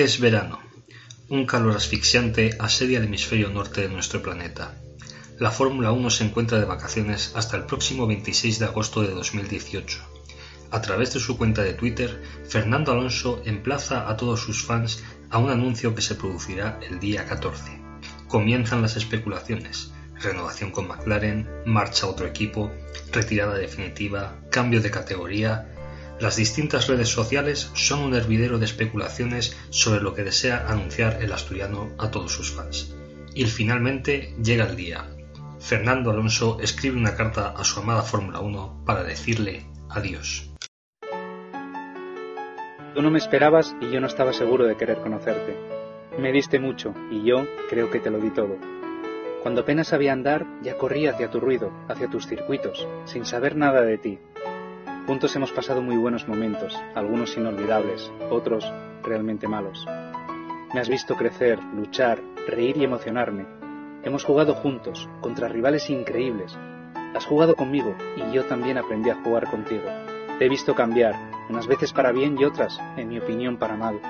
Es verano. Un calor asfixiante asedia el hemisferio norte de nuestro planeta. La Fórmula 1 se encuentra de vacaciones hasta el próximo 26 de agosto de 2018. A través de su cuenta de Twitter, Fernando Alonso emplaza a todos sus fans a un anuncio que se producirá el día 14. Comienzan las especulaciones. Renovación con McLaren, marcha a otro equipo, retirada definitiva, cambio de categoría, las distintas redes sociales son un hervidero de especulaciones sobre lo que desea anunciar el asturiano a todos sus fans. Y finalmente llega el día. Fernando Alonso escribe una carta a su amada Fórmula 1 para decirle adiós. Tú no me esperabas y yo no estaba seguro de querer conocerte. Me diste mucho y yo creo que te lo di todo. Cuando apenas sabía andar, ya corría hacia tu ruido, hacia tus circuitos, sin saber nada de ti, Juntos hemos pasado muy buenos momentos, algunos inolvidables, otros realmente malos. Me has visto crecer, luchar, reír y emocionarme. Hemos jugado juntos, contra rivales increíbles. Has jugado conmigo y yo también aprendí a jugar contigo. Te he visto cambiar, unas veces para bien y otras, en mi opinión, para mal.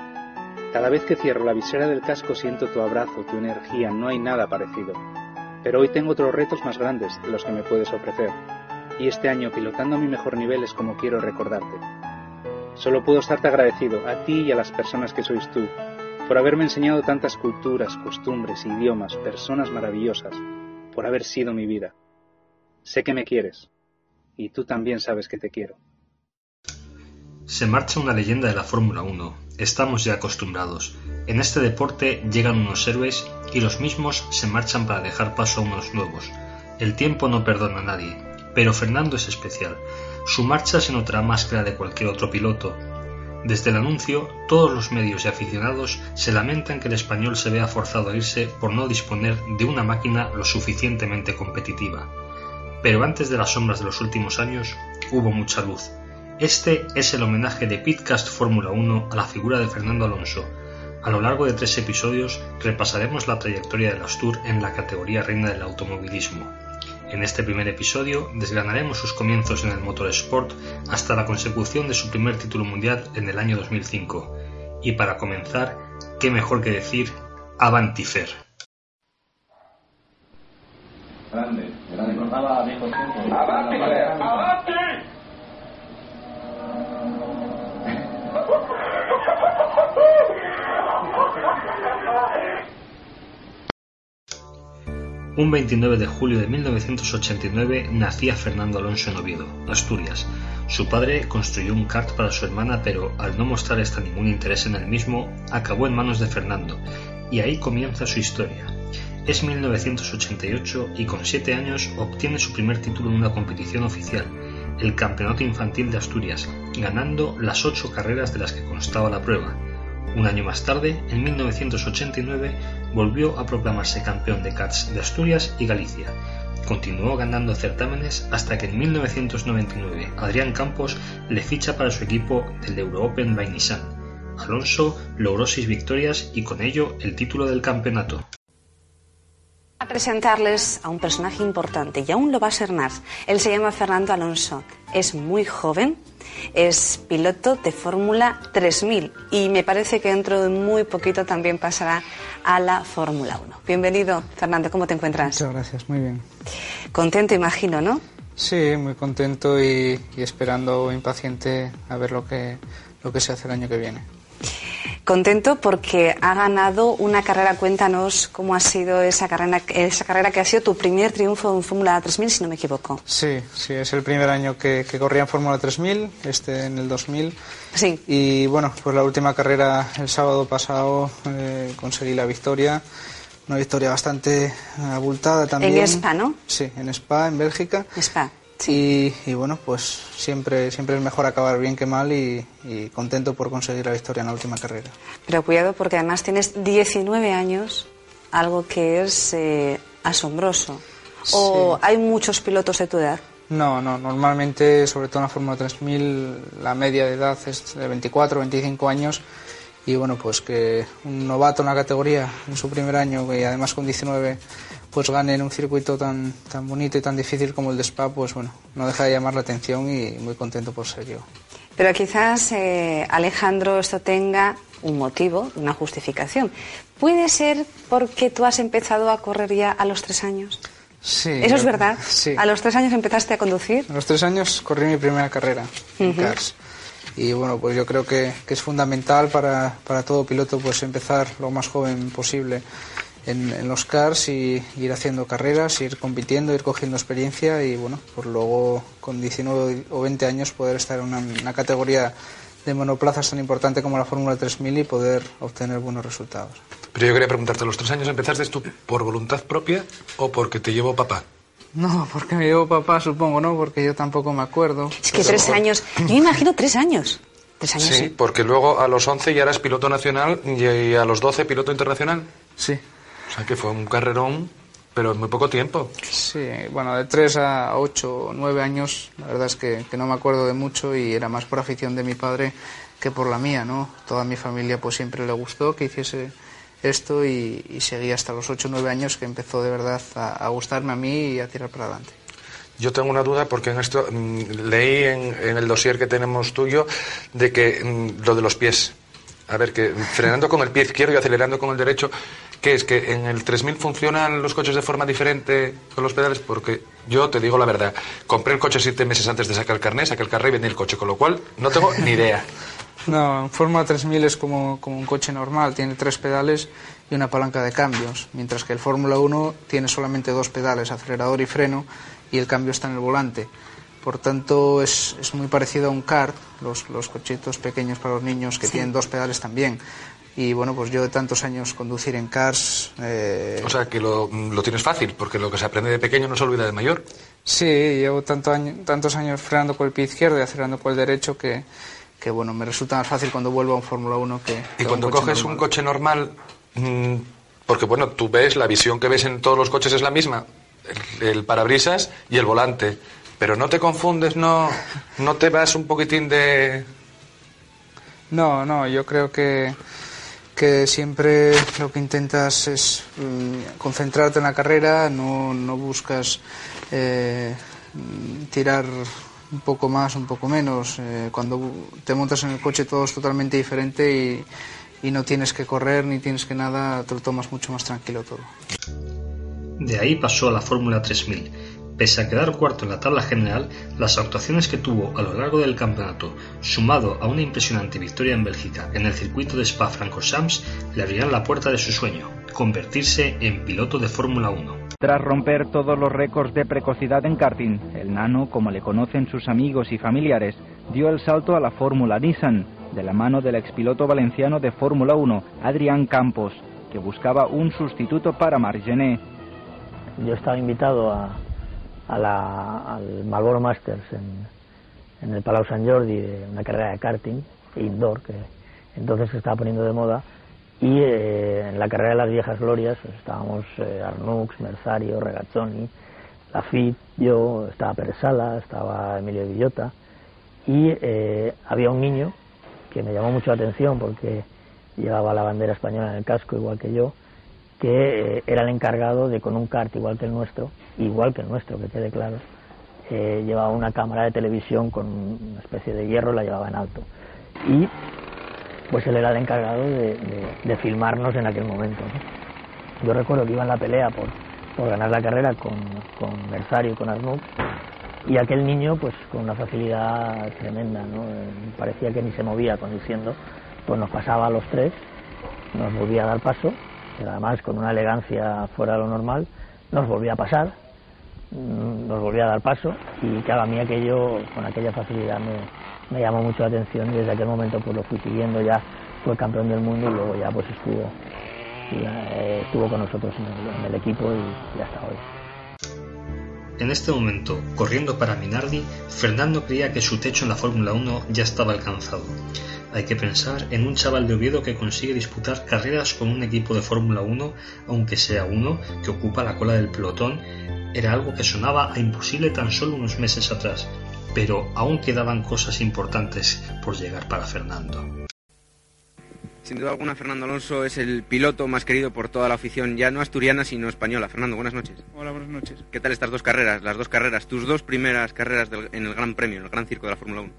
Cada vez que cierro la visera del casco siento tu abrazo, tu energía, no hay nada parecido. Pero hoy tengo otros retos más grandes de los que me puedes ofrecer y este año pilotando a mi mejor nivel es como quiero recordarte. Solo puedo estarte agradecido a ti y a las personas que sois tú, por haberme enseñado tantas culturas, costumbres, idiomas, personas maravillosas, por haber sido mi vida. Sé que me quieres, y tú también sabes que te quiero. Se marcha una leyenda de la Fórmula 1. Estamos ya acostumbrados. En este deporte llegan unos héroes y los mismos se marchan para dejar paso a unos nuevos. El tiempo no perdona a nadie, pero Fernando es especial. Su marcha se notará más que la de cualquier otro piloto. Desde el anuncio, todos los medios y aficionados se lamentan que el español se vea forzado a irse por no disponer de una máquina lo suficientemente competitiva. Pero antes de las sombras de los últimos años, hubo mucha luz. Este es el homenaje de Pitcast Fórmula 1 a la figura de Fernando Alonso. A lo largo de tres episodios repasaremos la trayectoria del Astur en la categoría reina del automovilismo. En este primer episodio desgranaremos sus comienzos en el motorsport hasta la consecución de su primer título mundial en el año 2005. Y para comenzar, qué mejor que decir Avantifer. Grande, grande. Un 29 de julio de 1989 nacía Fernando Alonso en Oviedo, Asturias. Su padre construyó un kart para su hermana, pero al no mostrar esta ningún interés en el mismo, acabó en manos de Fernando, y ahí comienza su historia. Es 1988 y con 7 años obtiene su primer título en una competición oficial, el Campeonato Infantil de Asturias, ganando las 8 carreras de las que constaba la prueba. Un año más tarde, en 1989, volvió a proclamarse campeón de karts de Asturias y Galicia. Continuó ganando certámenes hasta que en 1999 Adrián Campos le ficha para su equipo del Euro Open. Alonso logró seis victorias y con ello el título del campeonato. A presentarles a un personaje importante y aún lo va a ser más. Él se llama Fernando Alonso. Es muy joven, es piloto de Fórmula 3000 y me parece que dentro de muy poquito también pasará a la Fórmula 1. Bienvenido, Fernando, ¿cómo te encuentras? Muchas gracias, muy bien. Contento, imagino, ¿no? Sí, muy contento y, esperando impaciente a ver lo que, lo que se hace el año que viene. Contento porque ha ganado una carrera. Cuéntanos cómo ha sido esa carrera, esa carrera que ha sido tu primer triunfo en Fórmula 3000, si no me equivoco. Sí, sí, es el primer año que, que corría en Fórmula 3000, este en el 2000. Sí. Y bueno, pues la última carrera el sábado pasado eh, conseguí la victoria. Una victoria bastante abultada también. En Spa, ¿no? Sí, en Spa, en Bélgica. Spa. Y, y, bueno, pues siempre, siempre es mejor acabar bien que mal y, y, contento por conseguir la victoria en la última carrera. Pero cuidado porque además tienes 19 años, algo que es eh, asombroso. ¿O Sí. hay muchos pilotos de tu edad? No, no, normalmente, sobre todo en la Fórmula 3000, la media de edad es de 24, 25 años. Y bueno, pues que un novato en la categoría en su primer año y además con 19 pues gane en un circuito tan, tan bonito y tan difícil como el de Spa, pues bueno, no deja de llamar la atención y muy contento por ser yo. Pero quizás, eh, Alejandro, esto tenga un motivo, una justificación. ¿Puede ser porque tú has empezado a correr ya a los tres años? Sí. ¿Eso es verdad? Sí. ¿A los tres años empezaste a conducir? A los tres años corrí mi primera carrera en. CARS. Y bueno, pues yo creo que, que es fundamental para, para todo piloto pues empezar lo más joven posible en, en los CARS y ir haciendo carreras, ir compitiendo, ir cogiendo experiencia y bueno, pues luego con 19 o 20 años poder estar en una, una categoría de monoplazas tan importante como la Fórmula 3000 y poder obtener buenos resultados. Pero yo quería preguntarte, ¿a los tres años empezaste tú por voluntad propia o porque te llevó papá? No, porque me llevó papá, supongo, ¿no? Porque yo tampoco me acuerdo. Es que tres años. Yo me imagino tres años. Tres años. Sí, porque luego a los 11 ya eras piloto nacional y a los 12 piloto internacional. Sí. O sea que fue un carrerón, pero en muy poco tiempo. Sí, bueno, de 3 a 8 o 9 años, la verdad es que, que no me acuerdo de mucho y era más por afición de mi padre que por la mía, ¿no? Toda mi familia pues siempre le gustó que hiciese esto y, y seguí hasta los 8 o 9 años que empezó de verdad a, a gustarme a mí y a tirar para adelante. Yo tengo una duda porque en esto mm, leí en, en el dossier que tenemos tuyo de que mm, lo de los pies. A ver, que frenando con el pie izquierdo y acelerando con el derecho, ¿qué es? ¿Que en el 3000 funcionan los coches de forma diferente con los pedales? Porque yo te digo la verdad, compré el coche siete meses antes de sacar el carnet, saqué el carnet y vendí el coche, con lo cual no tengo ni idea. No, en Fórmula 3000 es como, como un coche normal, tiene tres pedales y una palanca de cambios, mientras que el Fórmula 1 tiene solamente dos pedales, acelerador y freno, y el cambio está en el volante. Por tanto, es, es muy parecido a un kart, los, los cochitos pequeños para los niños que tienen dos pedales también. Y bueno, pues yo de tantos años conducir en cars, eh, O sea, que lo, lo tienes fácil, porque lo que se aprende de pequeño no se olvida de mayor. Sí, llevo tanto año- tantos años frenando con el pie izquierdo y acelerando con el derecho que, que bueno, me resulta más fácil cuando vuelvo a un Fórmula 1 que, Y cuando un coges normal. un coche normal, mm, porque bueno, tú ves, la visión que ves en todos los coches es la misma, el, el parabrisas y el volante, pero no te confundes, no, no te vas un poquitín de... No, no, yo creo que, que siempre lo que intentas es mm, concentrarte en la carrera, no, no buscas eh, tirar un poco más, un poco menos. Eh, cuando te montas en el coche todo es totalmente diferente y, y no tienes que correr ni tienes que nada, te lo tomas mucho más tranquilo todo. De ahí pasó a la Fórmula 3000. Pese a quedar cuarto en la tabla general, las actuaciones que tuvo a lo largo del campeonato, sumado a una impresionante victoria en Bélgica en el circuito de Spa-Francorchamps, le abrirán la puerta de su sueño, convertirse en piloto de Fórmula 1. Tras romper todos los récords de precocidad en karting, el nano, como le conocen sus amigos y familiares, dio el salto a la Fórmula Nissan, de la mano del expiloto valenciano de Fórmula 1, Adrián Campos, que buscaba un sustituto para Margené. Yo estaba invitado a, a la- al Marlboro Masters en, en el Palau Sant Jordi, de una carrera de karting indoor que entonces se estaba poniendo de moda. Y eh, en la carrera de las viejas glorias pues, estábamos eh, Merzario, Regazzoni, Lafitte, yo, estaba Pérez Sala, estaba Emilio Villota. Y eh, había un niño que me llamó mucho la atención porque llevaba la bandera española en el casco igual que yo que eh, era el encargado de con un kart igual que el nuestro, igual que el nuestro, que quede claro, eh, llevaba una cámara de televisión con una especie de hierro, la llevaba en alto. Y pues él era el encargado de, de- de filmarnos en aquel momento. ¿no? Yo recuerdo que iba en la pelea por, por ganar la carrera con, con Merzario y con Arnaud, y aquel niño pues con una facilidad tremenda, ¿no? Eh, parecía que ni se movía conduciendo, pues nos pasaba a los tres, nos volvía a dar paso, además con una elegancia fuera de lo normal, nos volvía a pasar, mm, nos volvía a dar paso y cada mí aquello con aquella facilidad me, me llamó mucho la atención y desde aquel momento pues lo fui siguiendo ya fue campeón del mundo y luego ya pues estuvo eh, estuvo con nosotros en el, equipo y hasta hoy. En este momento, corriendo para Minardi, Fernando creía que su techo en la Fórmula 1 ya estaba alcanzado. Hay que pensar en un chaval de Oviedo que consigue disputar carreras con un equipo de Fórmula 1, aunque sea uno que ocupa la cola del pelotón, era algo que sonaba a imposible tan solo unos meses atrás, pero aún quedaban cosas importantes por llegar para Fernando. Sin duda alguna, Fernando Alonso es el piloto más querido por toda la afición, ya no asturiana, sino española. Fernando, buenas noches. Hola, buenas noches. ¿Qué tal estas dos carreras? Las dos carreras, tus dos primeras carreras en el Gran Premio, en el Gran Circo de la Fórmula 1.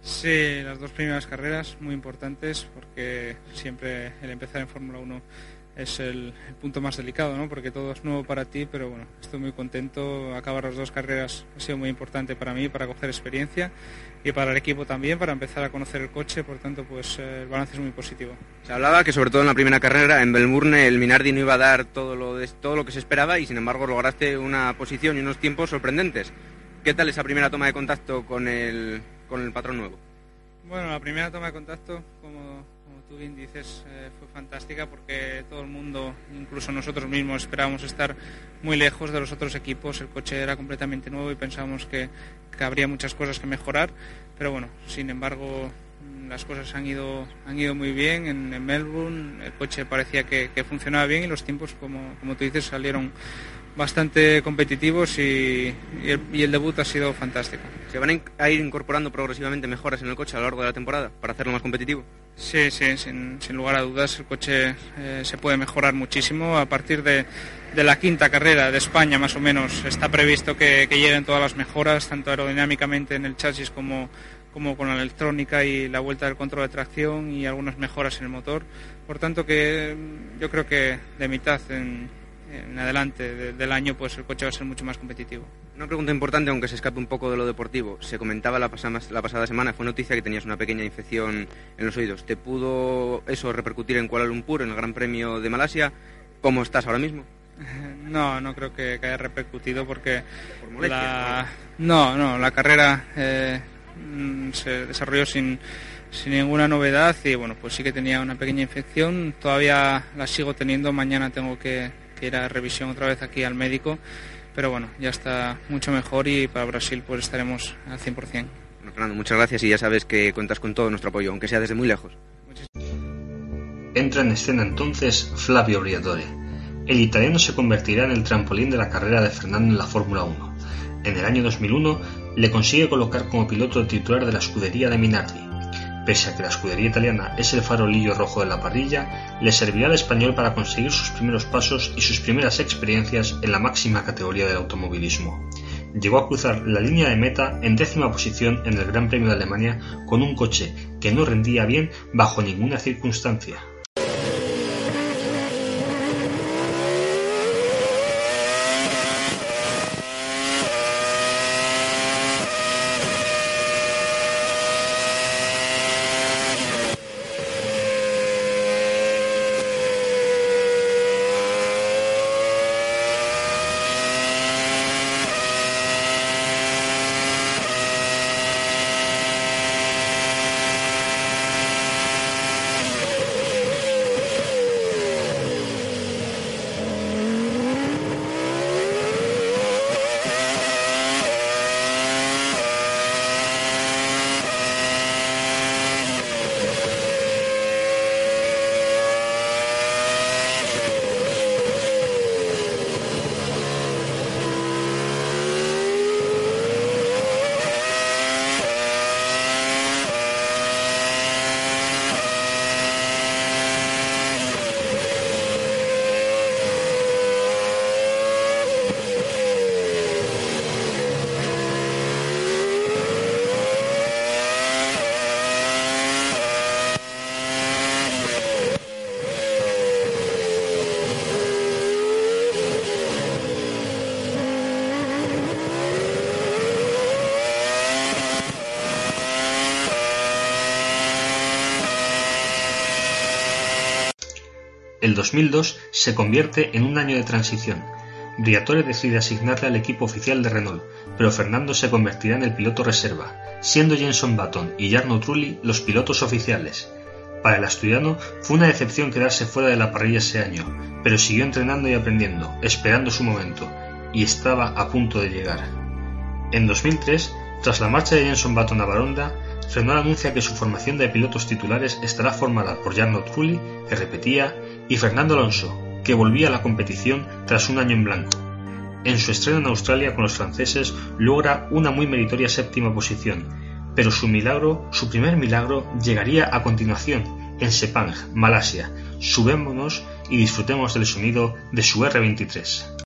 Sí, las dos primeras carreras muy importantes porque siempre el empezar en Fórmula 1 es el, punto más delicado, ¿no? porque todo es nuevo para ti, pero bueno, estoy muy contento. Acabar las dos carreras ha sido muy importante para mí, para coger experiencia y para el equipo también, para empezar a conocer el coche, por tanto, pues eh, el balance es muy positivo. Se hablaba que sobre todo en la primera carrera, en Belmurne, el Minardi no iba a dar todo lo, de, todo lo que se esperaba y sin embargo lograste una posición y unos tiempos sorprendentes. ¿Qué tal esa primera toma de contacto con el, con el patrón nuevo? Bueno, la primera toma de contacto, como tú bien dices, eh, fue fantástica porque todo el mundo, incluso nosotros mismos, esperábamos estar muy lejos de los otros equipos. El coche era completamente nuevo y pensábamos que, habría muchas cosas que mejorar, pero bueno, sin embargo, las cosas han ido, han ido muy bien en, Melbourne. El coche parecía que, funcionaba bien y los tiempos, como, como tú dices, salieron bastante competitivos y, el, debut ha sido fantástico. ¿Se van a ir incorporando progresivamente mejoras en el coche a lo largo de la temporada para hacerlo más competitivo? Sí, sí, sin, lugar a dudas el coche eh, se puede mejorar muchísimo. A partir de, la quinta carrera de España más o menos está previsto que, lleguen todas las mejoras, tanto aerodinámicamente en el chasis como, como con la electrónica y la vuelta del control de tracción y algunas mejoras en el motor. Por tanto que yo creo que de mitad en, en adelante del año pues el coche va a ser mucho más competitivo. Una pregunta importante, aunque se escape un poco de lo deportivo. Se comentaba la pasada, la pasada semana, fue noticia que tenías una pequeña infección en los oídos. ¿Te pudo eso repercutir en Kuala Lumpur, en el Gran Premio de Malasia? ¿Cómo estás ahora mismo? No, no creo que, haya repercutido porque la... ¿no? no, la carrera eh, mm, se desarrolló sin, sin ninguna novedad y bueno, pues sí que tenía una pequeña infección. Todavía la sigo teniendo. Mañana tengo que que ir a revisión otra vez aquí al médico, pero bueno, ya está mucho mejor y para Brasil pues estaremos al 100%. Bueno, Fernando, muchas gracias y ya sabes que cuentas con todo nuestro apoyo, aunque sea desde muy lejos. Entra en escena entonces Flavio Briatore. El italiano se convertirá en el trampolín de la carrera de Fernando en la Fórmula 1. En el año 2001 le consigue colocar como piloto titular de la escudería de Minardi, Pese a que la escudería italiana es el farolillo rojo de la parrilla, le servirá al español para conseguir sus primeros pasos y sus primeras experiencias en la máxima categoría del automovilismo. Llegó a cruzar la línea de meta en décima posición en el Gran Premio de Alemania con un coche que no rendía bien bajo ninguna circunstancia. El 2002 se convierte en un año de transición. Briatore decide asignarle al equipo oficial de Renault, pero Fernando se convertirá en el piloto reserva, siendo Jenson Button y Jarno Trulli los pilotos oficiales. Para el asturiano fue una decepción quedarse fuera de la parrilla ese año, pero siguió entrenando y aprendiendo, esperando su momento, y estaba a punto de llegar. En 2003, tras la marcha de Jenson Button a Baronda, Renault anuncia que su formación de pilotos titulares estará formada por Jarno Trulli, que repetía, y Fernando Alonso, que volvía a la competición tras un año en blanco. En su estreno en Australia con los franceses logra una muy meritoria séptima posición, pero su milagro, su primer milagro, llegaría a continuación en Sepang, Malasia. Subémonos y disfrutemos del sonido de su R23.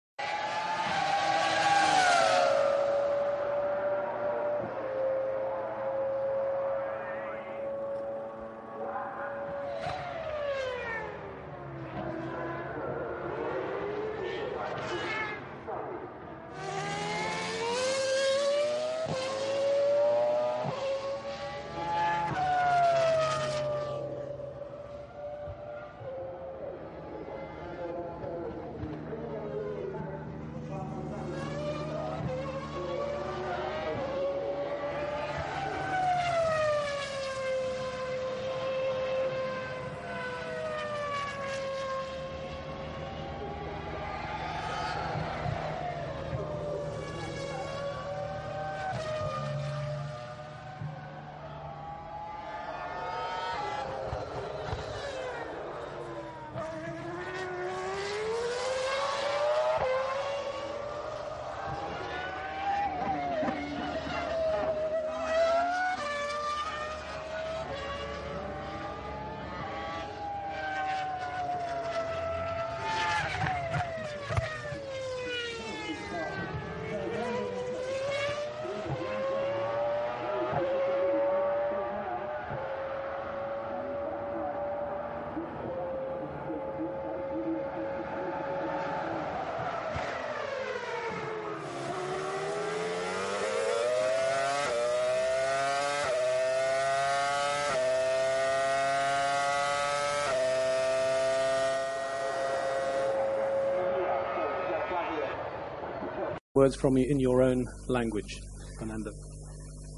Words from you in your own language, Fernando.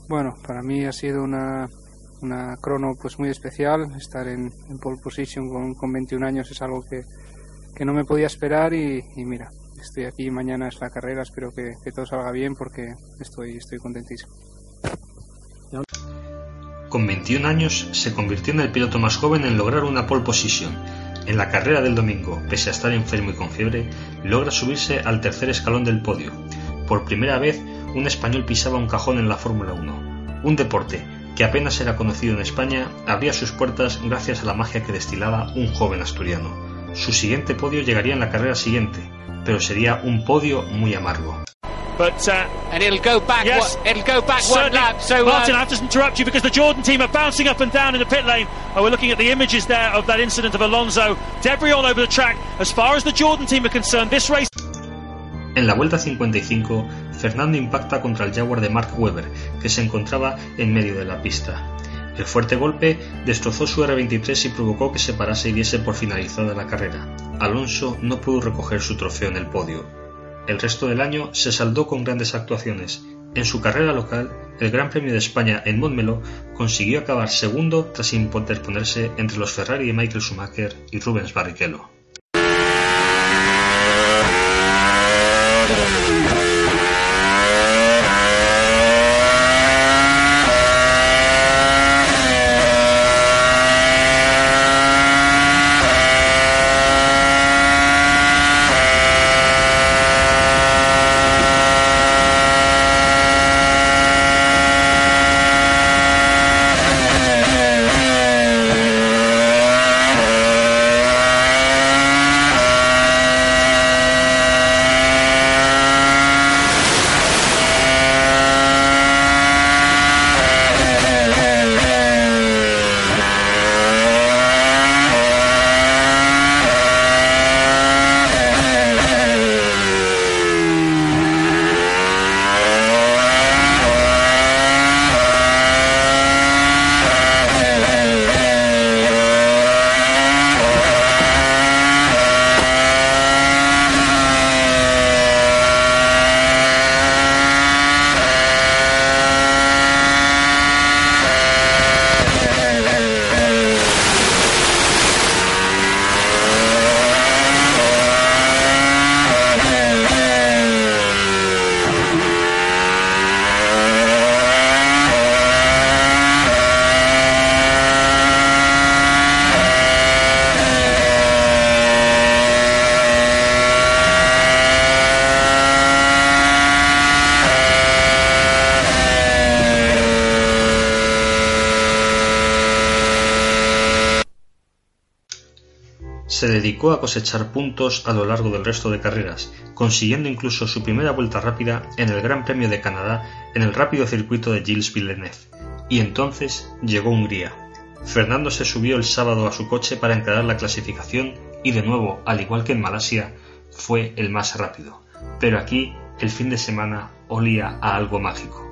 Bueno, para mí ha sido una, una crono pues muy especial. Estar en, en pole position con, con, 21 años es algo que, que no me podía esperar y, y, mira, estoy aquí, mañana es la carrera, espero que, que todo salga bien porque estoy, estoy contentísimo. Con 21 años se convirtió en el piloto más joven en lograr una pole position. En la carrera del domingo, pese a estar enfermo y con fiebre, logra subirse al tercer escalón del podio. Por primera vez, un español pisaba un cajón en la Fórmula 1. Un deporte que apenas era conocido en España abría sus puertas gracias a la magia que destilaba un joven asturiano. Su siguiente podio llegaría en la carrera siguiente, pero sería un podio muy amargo. But uh, and it'll go back. Yes, it'll go back one lap. So Martin, uh, I have to interrupt you because the Jordan team are bouncing up and down in the pit lane. We're looking at the images there of that incident of Alonso. Debris over the track. As far as the Jordan team are concerned, this race. En la vuelta 55, Fernando impacta contra el Jaguar de Mark Webber, que se encontraba en medio de la pista. El fuerte golpe destrozó su R23 y provocó que se parase y diese por finalizada la carrera. Alonso no pudo recoger su trofeo en el podio. El resto del año se saldó con grandes actuaciones. En su carrera local, el Gran Premio de España en Montmeló consiguió acabar segundo tras interponerse entre los Ferrari de Michael Schumacher y Rubens Barrichello. Dedicó a cosechar puntos a lo largo del resto de carreras, consiguiendo incluso su primera vuelta rápida en el Gran Premio de Canadá en el rápido circuito de Gilles Villeneuve. Y entonces llegó Hungría. Fernando se subió el sábado a su coche para encarar la clasificación y de nuevo, al igual que en Malasia, fue el más rápido. Pero aquí el fin de semana olía a algo mágico.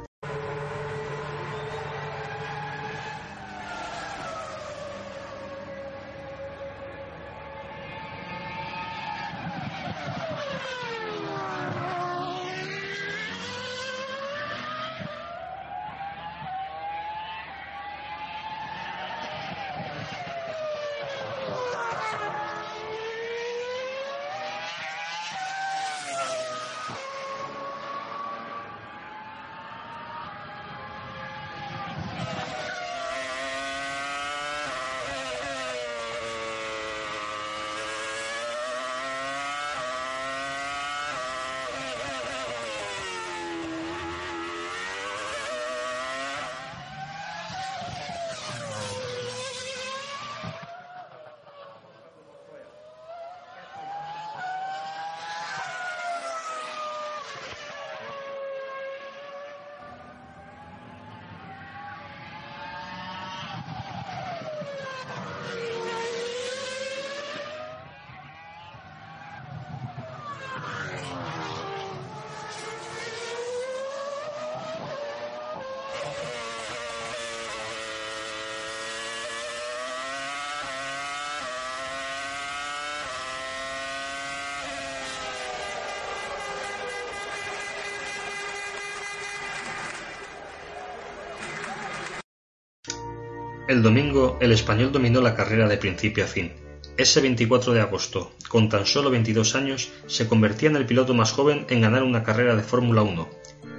El domingo el español dominó la carrera de principio a fin. Ese 24 de agosto, con tan solo 22 años, se convertía en el piloto más joven en ganar una carrera de Fórmula 1.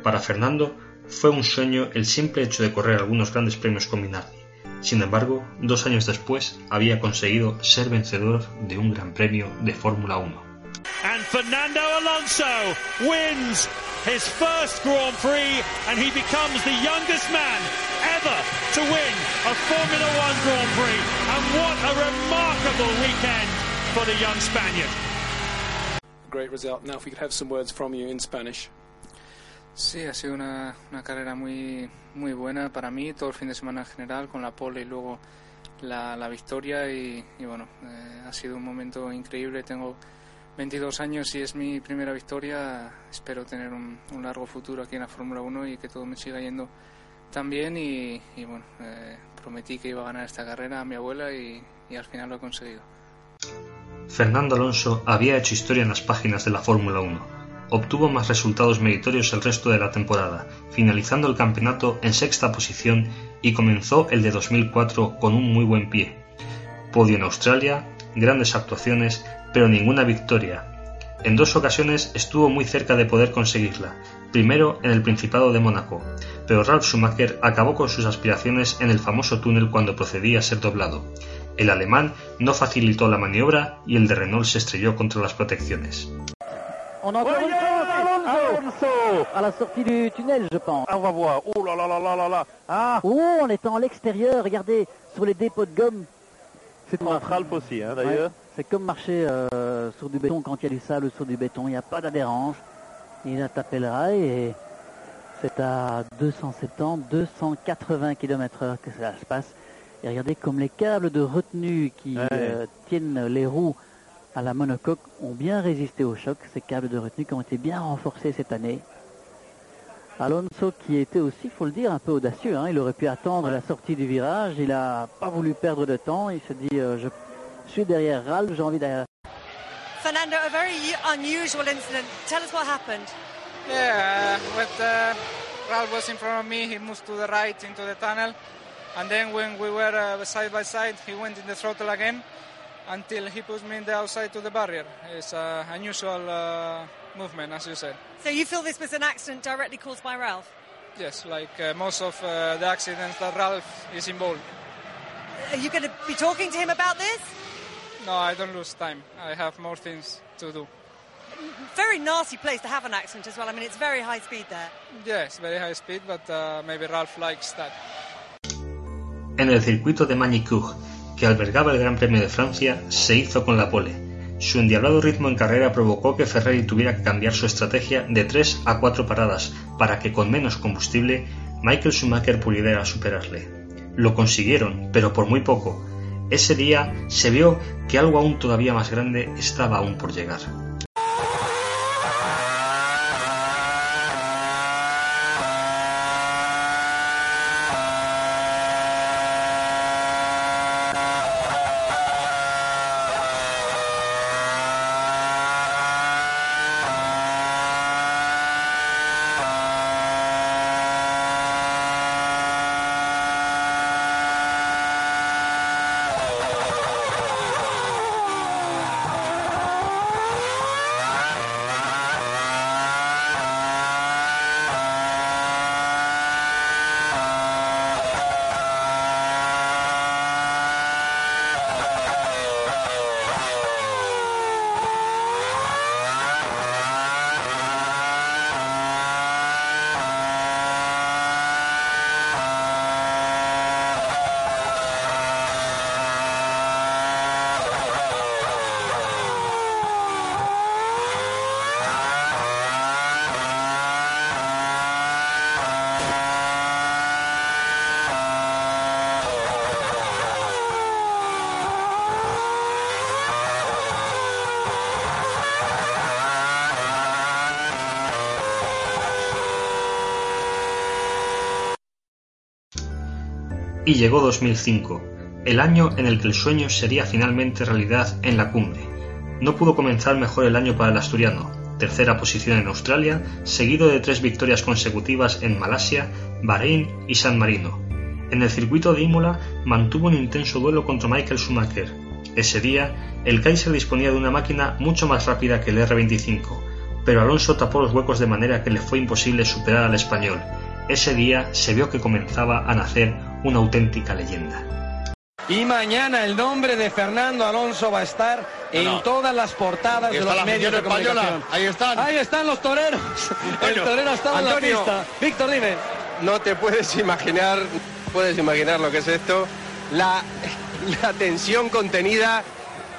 Para Fernando fue un sueño el simple hecho de correr algunos grandes premios con Minardi. Sin embargo, dos años después había conseguido ser vencedor de un gran premio de Fórmula 1. Fernando Alonso wins his first Grand Prix and he becomes the youngest man ever to win a Formula One Grand Prix. And what a remarkable weekend for the young Spaniard. Great result. Now, if we could have some words from you in Spanish. Sí, ha sido una, una carrera muy, muy buena para mí, todo el fin de semana en general, con la pole y luego la, la victoria. Y, y bueno, eh, ha sido un momento increíble. Tengo 22 años y es mi primera victoria. Espero tener un, un largo futuro aquí en la Fórmula 1 y que todo me siga yendo tan bien. Y, y bueno, eh, prometí que iba a ganar esta carrera a mi abuela y, y al final lo he conseguido. Fernando Alonso había hecho historia en las páginas de la Fórmula 1. Obtuvo más resultados meritorios el resto de la temporada, finalizando el campeonato en sexta posición y comenzó el de 2004 con un muy buen pie. Podio en Australia, grandes actuaciones, pero ninguna victoria. En dos ocasiones estuvo muy cerca de poder conseguirla, primero en el Principado de Mónaco, pero Ralf Schumacher acabó con sus aspiraciones en el famoso túnel cuando procedía a ser doblado. El alemán no facilitó la maniobra y el de Renault se estrelló contra las protecciones. On a Alonso à la sortie du tunnel, je pense. Ah, on va voir. Oh là là là là là là. Ah. Oh, on est en l'extérieur. Regardez sur les dépôts de gomme. C'est un Ralph aussi, hein, d'ailleurs. Ouais, c'est comme marcher euh, sur du béton quand il y a du sable sur du béton. Il n'y a pas d'adhérence. Il a tapé le rail et c'est à 270, 280 km/h que cela se passe. Et regardez comme les câbles de retenue qui Ouais. euh, tiennent les roues à la monocoque ont bien résisté au choc. Ces câbles de retenue qui ont été bien renforcés cette année. Alonso qui était aussi, il faut le dire, un peu audacieux. hein. Il aurait pu attendre la sortie du virage. Il n'a pas voulu perdre de temps. Il se dit, euh, je suis derrière Ralph, j'ai envie derrière. Fernando, a very unusual incident. Tell us what happened. Yeah, uh, with uh, Ralph was in front of me, he moved to the right into the tunnel, and then when we were uh, side by side, he went in the throttle again until he pushed me in the outside to the barrier. It's an unusual uh, movement, as you said. So you feel this was an accident directly caused by Ralph? Yes, like uh, most of uh, the accidents that Ralph is involved. Are you going to be talking to him about this? No, I don't lose time. I have more things to do. Very nasty place to have an accident as well. I mean, it's very high speed there. Yes, very high speed, but uh, maybe Ralph likes that. En el circuito de Magny-Cours, que albergaba el Gran Premio de Francia, se hizo con la pole. Su endiablado ritmo en carrera provocó que Ferrari tuviera que cambiar su estrategia de 3 a 4 paradas para que con menos combustible Michael Schumacher pudiera superarle. Lo consiguieron, pero por muy poco. Ese día se vio que algo aún todavía más grande estaba aún por llegar. Y llegó 2005, el año en el que el sueño sería finalmente realidad en la cumbre. No pudo comenzar mejor el año para el asturiano, tercera posición en Australia, seguido de tres victorias consecutivas en Malasia, Bahrein y San Marino. En el circuito de Imola mantuvo un intenso duelo contra Michael Schumacher. Ese día, el Kaiser disponía de una máquina mucho más rápida que el R25, pero Alonso tapó los huecos de manera que le fue imposible superar al español. Ese día se vio que comenzaba a nacer una auténtica leyenda. Y mañana el nombre de Fernando Alonso va a estar en todas las portadas de los medios de comunicación. Ahí están. Ahí están los toreros. el torero está en la pista. Víctor, dime. No te puedes imaginar, puedes imaginar lo que es esto. La, la tensión contenida.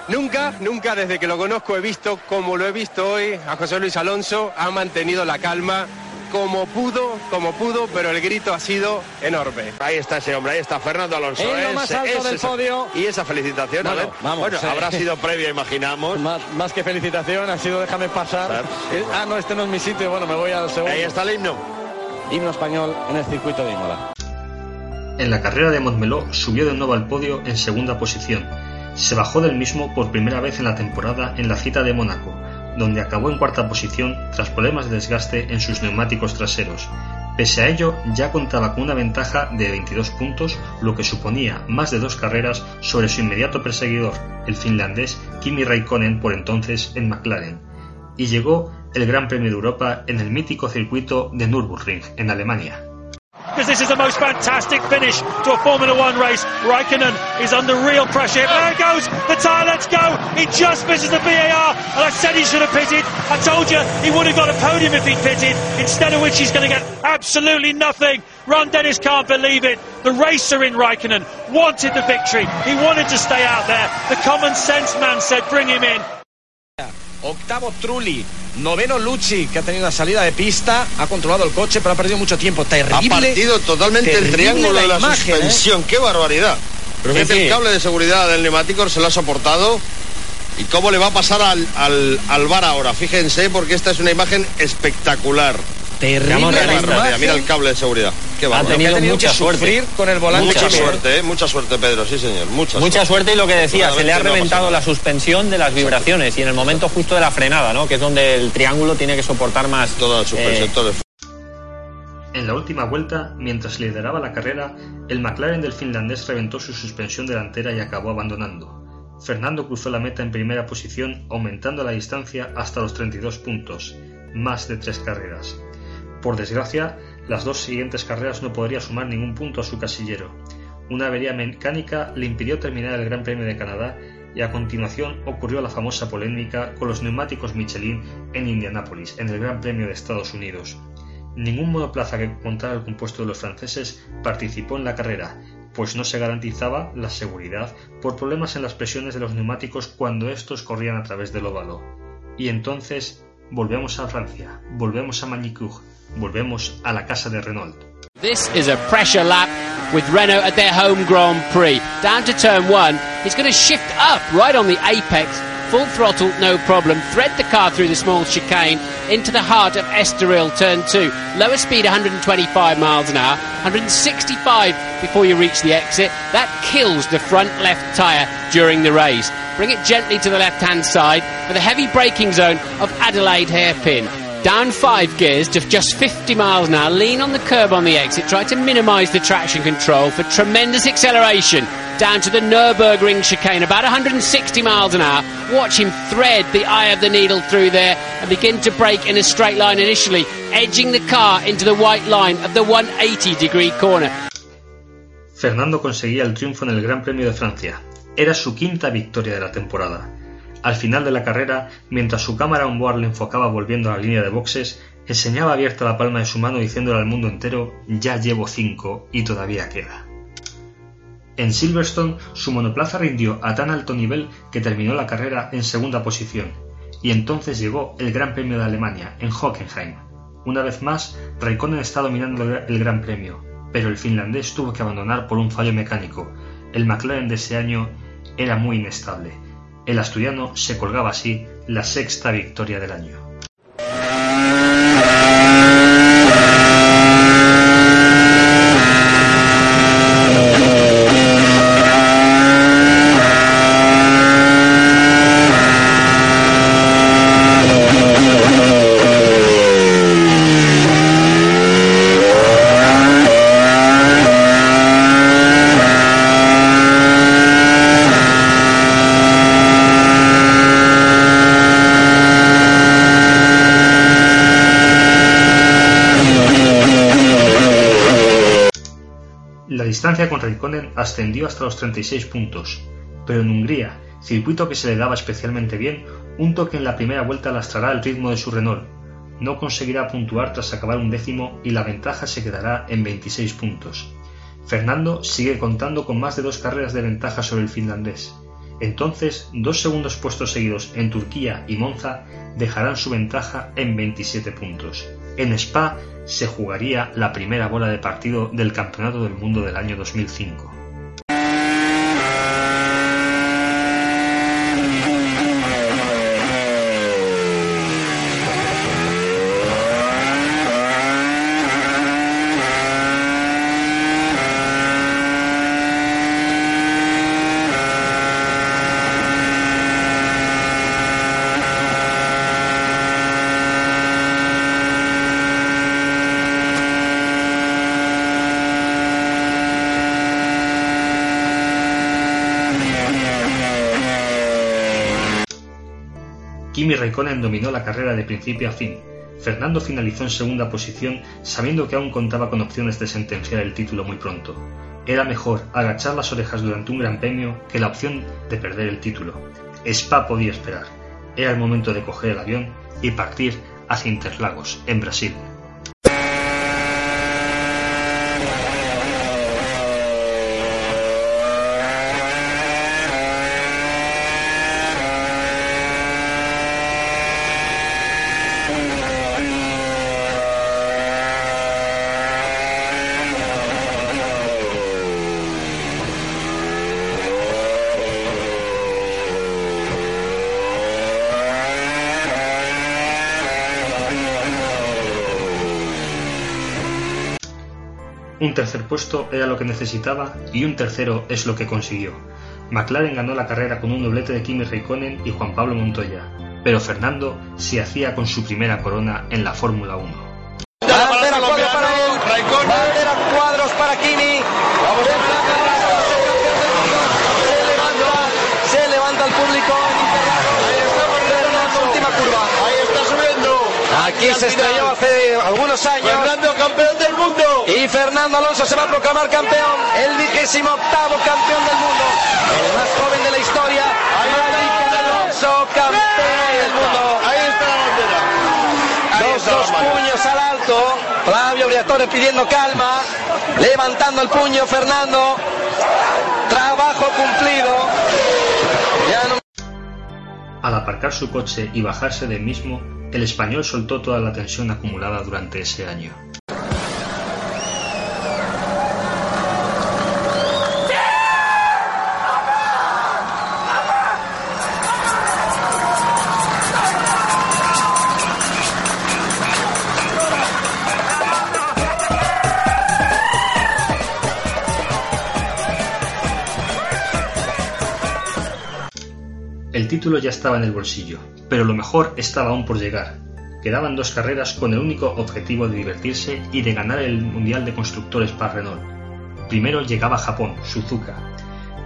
Nunca, nunca desde que lo conozco he visto como lo he visto hoy a José Luis Alonso. Ha mantenido la calma como pudo, como pudo, pero el grito ha sido enorme. Ahí está ese hombre, ahí está Fernando Alonso. En lo más alto del podio. Y esa felicitación, Bueno, a ver. vamos, bueno, sí. habrá sido previa, imaginamos. Más, más que felicitación, ha sido déjame pasar. Eh, Ah, no, este no es mi sitio. Bueno, me voy al segundo. Ahí está el himno. Himno español en el circuito de Imola. En la carrera de Montmeló subió de nuevo al podio en segunda posición. Se bajó del mismo por primera vez en la temporada en la cita de Mónaco, donde acabó en cuarta posición tras problemas de desgaste en sus neumáticos traseros. Pese a ello, ya contaba con una ventaja de 22 puntos, lo que suponía más de dos carreras sobre su inmediato perseguidor, el finlandés Kimi Raikkonen por entonces en McLaren. Y llegó el Gran Premio de Europa en el mítico circuito de Nürburgring, en Alemania. this is the most fantastic finish to a Formula One race. Is under real pressure. There it goes. The tyre lets go. He just misses the VAR. And I said he should have pitted. I told you he would have got a podium if he'd pitted. Instead of which he's going to get absolutely nothing. Ron Dennis can't believe it. The racer in Raikkonen wanted the victory. He wanted to stay out there. The common sense man said bring him in. Octavo Trulli, noveno Lucci, que ha tenido una salida de pista, ha controlado el coche, pero ha perdido mucho tiempo. Terrible. Ha partido totalmente el terrible triángulo de la imagen, ¿eh? suspensión. ¡Qué barbaridad! Pero sí. el cable de seguridad del neumático se lo ha soportado. ¿Y cómo le va a pasar al, al, al bar ahora? Fíjense, porque esta es una imagen espectacular. Terrible la imagen. Mira el cable de seguridad. Qué bárbaro. tenido mucha que sufrir con el volante. Mucha suerte, ¿eh? Mucha suerte, Pedro, sí, señor. Mucha, Mucha suerte y lo que decía, se le ha no ha reventado la suspensión de las vibraciones y en el momento justo de la frenada, ¿no? Que es donde el triángulo tiene que soportar más. Toda la suspensión, eh, todo el En la última vuelta, mientras lideraba la carrera, el McLaren del finlandés reventó su suspensión delantera y acabó abandonando. Fernando cruzó la meta en primera posición, aumentando la distancia hasta los 32 puntos, más de tres carreras. Por desgracia, las dos siguientes carreras no podría sumar ningún punto a su casillero. Una avería mecánica le impidió terminar el Gran Premio de Canadá y a continuación ocurrió la famosa polémica con los neumáticos Michelin en Indianápolis, en el Gran Premio de Estados Unidos. Ningún monoplaza que contara el compuesto de los franceses participó en la carrera, pues no se garantizaba la seguridad por problemas en las presiones de los neumáticos cuando estos corrían a través del óvalo. Y entonces volvemos a Francia, volvemos a Magny-Cours, volvemos a la casa de Renault. This is a pressure lap with Renault at their home Grand Prix. Down to turn one, he's going to shift up right on the apex, full throttle, no problem, thread the car through the small chicane into the heart of Estoril, turn two. Lower speed 125 miles an hour, 165 before you reach the exit. That kills the front left tyre during the race. Bring it gently to the left hand side for the heavy braking zone of Adelaide hairpin. Down five gears to just 50 miles an hour, lean on the curb on the exit, try to minimise the traction control for tremendous acceleration. Down to the Nürburgring chicane, about 160 miles an hour. Watch him thread the eye of the needle through there and begin to brake in a straight line initially, edging the car into the white line of the 180 degree corner. Fernando conseguía el triunfo en el Gran Premio de Francia. Era su quinta victoria de la temporada. Al final de la carrera, mientras su cámara on-board le enfocaba volviendo a la línea de boxes, enseñaba abierta la palma de su mano diciéndole al mundo entero ya llevo cinco y todavía queda. En Silverstone su monoplaza rindió a tan alto nivel que terminó la carrera en segunda posición, y entonces llegó el Gran Premio de Alemania en Hockenheim. Una vez más, Raikkonen está dominando el Gran Premio, pero el finlandés tuvo que abandonar por un fallo mecánico. El McLaren de ese año era muy inestable. El asturiano se colgaba así la sexta victoria del año. Distancia con Raikkonen ascendió hasta los 36 puntos, pero en Hungría, circuito que se le daba especialmente bien, un toque en la primera vuelta lastrará el ritmo de su Renault. No conseguirá puntuar tras acabar un décimo y la ventaja se quedará en 26 puntos. Fernando sigue contando con más de dos carreras de ventaja sobre el finlandés. Entonces, dos segundos puestos seguidos en Turquía y Monza dejarán su ventaja en 27 puntos. En Spa se jugaría la primera bola de partido del Campeonato del Mundo del año 2005. Kimi Raikkonen dominó la carrera de principio a fin. Fernando finalizó en segunda posición sabiendo que aún contaba con opciones de sentenciar el título muy pronto. Era mejor agachar las orejas durante un gran premio que la opción de perder el título. Spa podía esperar. Era el momento de coger el avión y partir hacia Interlagos, en Brasil. Tercer puesto era lo que necesitaba y un tercero es lo que consiguió. McLaren ganó la carrera con un doblete de Kimi Raikkonen y Juan Pablo Montoya, pero Fernando se hacía con su primera corona en la Fórmula 1. Bandera cuadros para él. Bandera cuadros para Kimi. Se levanta, se levanta el público. Fernando, última curva. Ahí está subiendo. Aquí se estrelló hace algunos años. Fernando, campeón del mundo. Y Fernando Alonso se va a proclamar campeón, el vigésimo octavo campeón del mundo, el más joven de la historia. Fernando Alonso, campeón del mundo. Ahí está la bandera. Ahí Dos, puños al alto. Flavio Briatore pidiendo calma. Levantando el puño Fernando. Trabajo cumplido. Ya no... Al aparcar su coche y bajarse del mismo, el español soltó toda la tensión acumulada durante ese año. Título ya estaba en el bolsillo, pero lo mejor estaba aún por llegar. Quedaban dos carreras con el único objetivo de divertirse y de ganar el Mundial de Constructores para Renault. Primero llegaba Japón, Suzuka,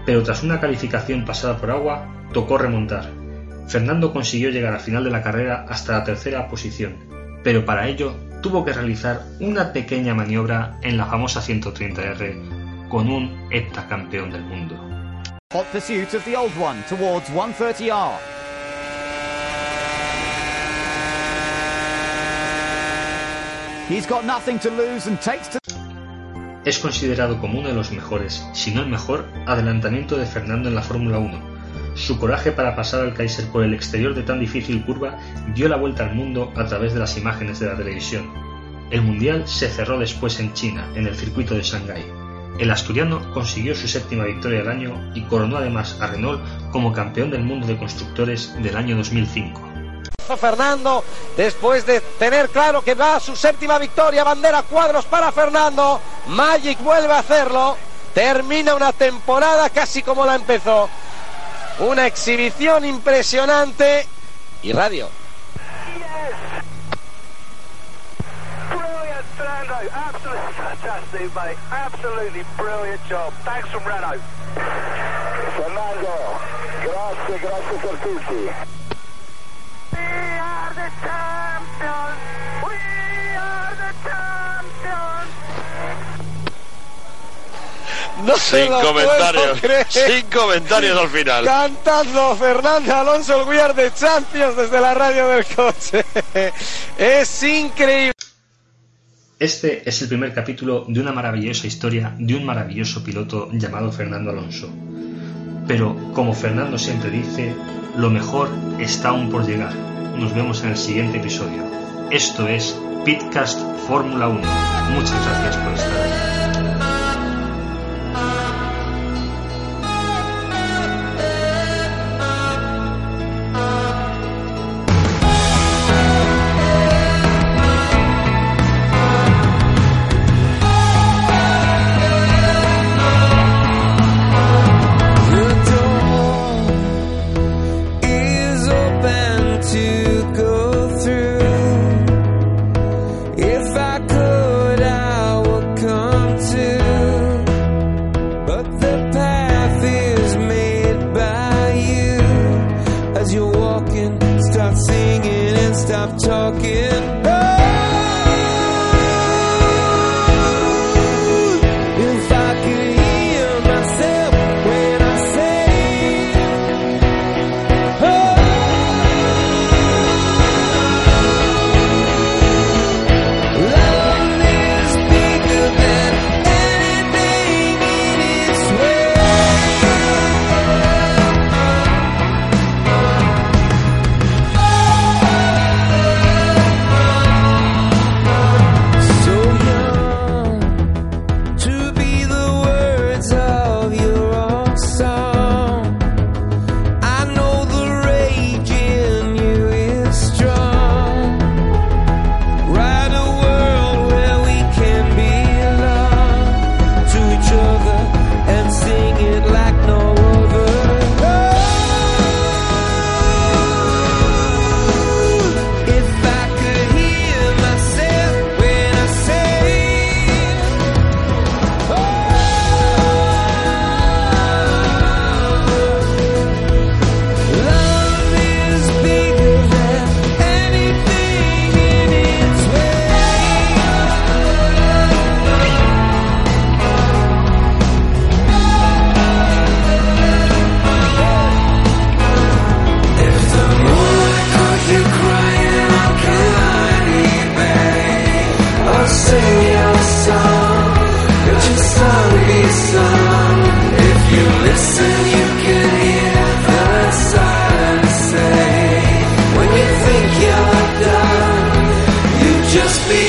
pero tras una calificación pasada por agua, tocó remontar. Fernando consiguió llegar al final de la carrera hasta la tercera posición, pero para ello tuvo que realizar una pequeña maniobra en la famosa 130R con un heptacampeón del mundo. Hot pursuit of the old one towards 130R. He's got nothing to lose and takes to... Es considerado como uno de los mejores, si no el mejor, adelantamiento de Fernando en la Fórmula 1. Su coraje para pasar al Kaiser por el exterior de tan difícil curva dio la vuelta al mundo a través de las imágenes de la televisión. El Mundial se cerró después en China, en el circuito de Shanghái. El asturiano consiguió su séptima victoria del año y coronó además a Renault como campeón del mundo de constructores del año 2005. Fernando, después de tener claro que va a su séptima victoria, bandera cuadros para Fernando, Magic vuelve a hacerlo, termina una temporada casi como la empezó, una exhibición impresionante y radio. Fantastic, mate. Absolutely brilliant job. Thanks from Renault. Fernando, grazie, grazie per tutti. We are the champions. We are the champions. No Sin comentarios. Sin comentarios al final. Cantando Fernando Alonso, el We Are the Champions desde la radio del coche. Es increíble. Este es el primer capítulo de una maravillosa historia de un maravilloso piloto llamado Fernando Alonso. Pero, como Fernando siempre dice, lo mejor está aún por llegar. Nos vemos en el siguiente episodio. Esto es Pitcast Fórmula 1. Muchas gracias por estar. just be